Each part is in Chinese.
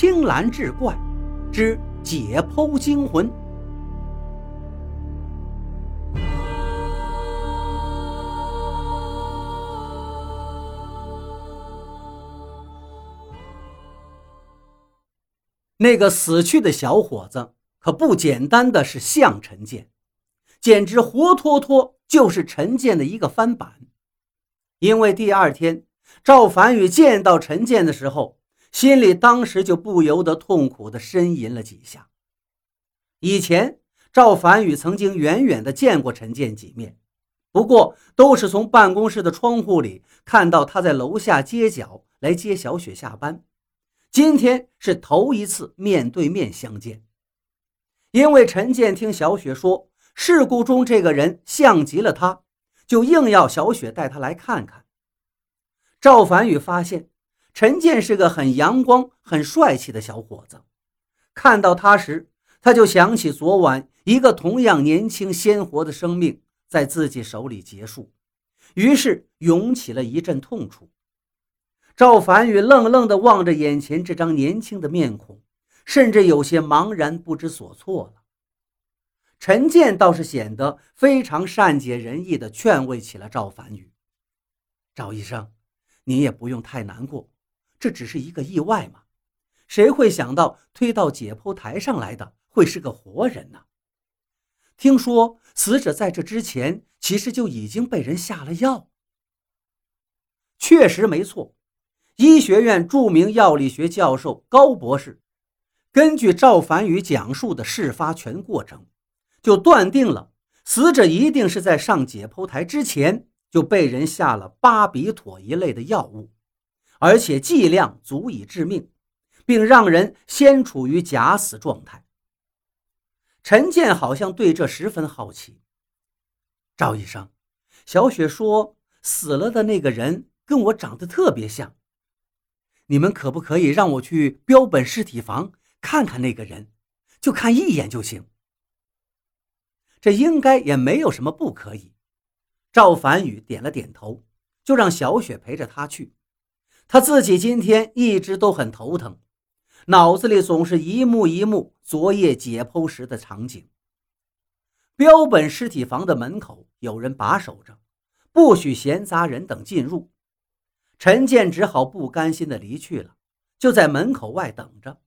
青蓝志怪之解剖惊魂。那个死去的小伙子可不简单的是像陈建，简直活脱脱就是陈建的一个翻版。因为第二天赵凡宇见到陈建的时候，心里当时就不由得痛苦地呻吟了几下。以前赵凡宇曾经远远地见过陈建几面，不过都是从办公室的窗户里看到他在楼下街角来接小雪下班。今天是头一次面对面相见，因为陈建听小雪说事故中这个人像极了他，就硬要小雪带他来看看。赵凡宇发现陈建是个很阳光、很帅气的小伙子，看到他时，他就想起昨晚一个同样年轻鲜活的生命在自己手里结束，于是涌起了一阵痛楚。赵凡宇愣愣地望着眼前这张年轻的面孔，甚至有些茫然不知所措了。陈建倒是显得非常善解人意地劝慰起了赵凡宇：“赵医生，你也不用太难过，这只是一个意外嘛。谁会想到推到解剖台上来的会是个活人呢？听说死者在这之前其实就已经被人下了药。确实没错。”医学院著名药理学教授高博士，根据赵凡宇讲述的事发全过程，就断定了死者一定是在上解剖台之前就被人下了巴比妥一类的药物，而且剂量足以致命，并让人先处于假死状态。陈建好像对这十分好奇。赵医生，小雪说死了的那个人跟我长得特别像。你们可不可以让我去标本尸体房看看那个人？就看一眼就行。这应该也没有什么不可以。赵凡宇点了点头，就让小雪陪着他去。他自己今天一直都很头疼，脑子里总是一幕一幕昨夜解剖时的场景。标本尸体房的门口有人把守着，不许闲杂人等进入。陈建只好不甘心地离去了，就在门口外等着。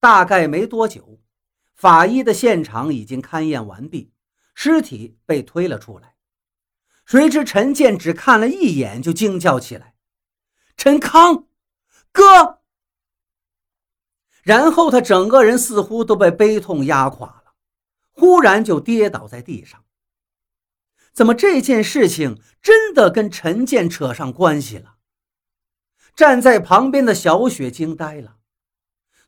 大概没多久，法医的现场已经勘验完毕，尸体被推了出来。谁知陈建只看了一眼，就惊叫起来：“陈康，哥！”然后他整个人似乎都被悲痛压垮了，忽然就跌倒在地上。怎么这件事情真的跟陈建扯上关系了？站在旁边的小雪惊呆了。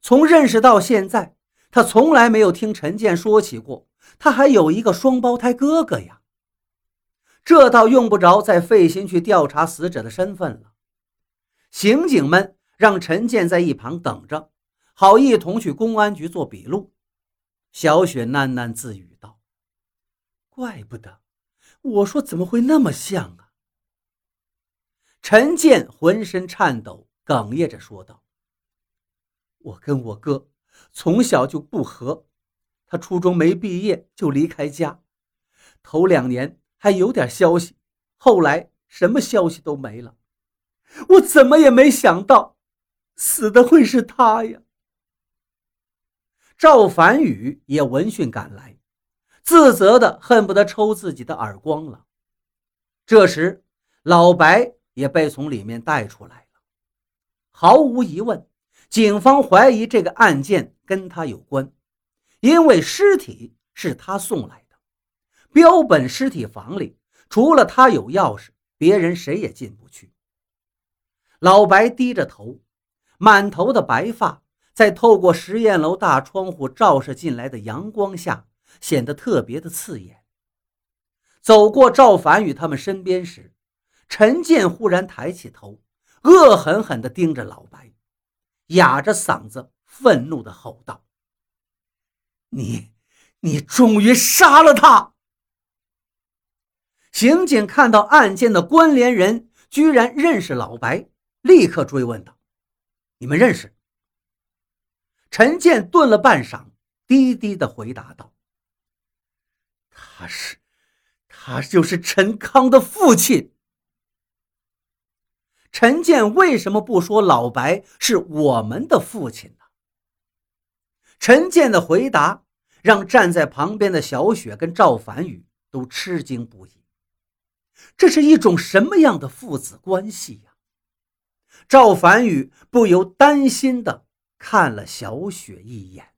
从认识到现在，她从来没有听陈建说起过，他还有一个双胞胎哥哥呀。这倒用不着再费心去调查死者的身份了。刑警们让陈建在一旁等着，好一同去公安局做笔录。小雪喃喃自语道：“怪不得，我说怎么会那么像啊。”陈建浑身颤抖，哽咽着说道：“我跟我哥从小就不和，他初中没毕业就离开家，头两年还有点消息，后来什么消息都没了。我怎么也没想到，死的会是他呀！”赵凡宇也闻讯赶来，自责的恨不得抽自己的耳光了。这时，老白。也被从里面带出来了。毫无疑问，警方怀疑这个案件跟他有关，因为尸体是他送来的。标本尸体房里除了他有钥匙，别人谁也进不去。老白低着头，满头的白发在透过实验楼大窗户照射进来的阳光下显得特别的刺眼。走过赵凡宇他们身边时。陈建忽然抬起头，恶狠狠地盯着老白，哑着嗓子愤怒地吼道：“你，你终于杀了他！”刑警看到案件的关联人居然认识老白，立刻追问道：“你们认识？”陈建顿了半晌，低低的回答道：“他是，他就是陈康的父亲。”陈建为什么不说老白是我们的父亲呢？陈建的回答让站在旁边的小雪跟赵凡宇都吃惊不已。这是一种什么样的父子关系呀？赵凡宇不由担心的看了小雪一眼。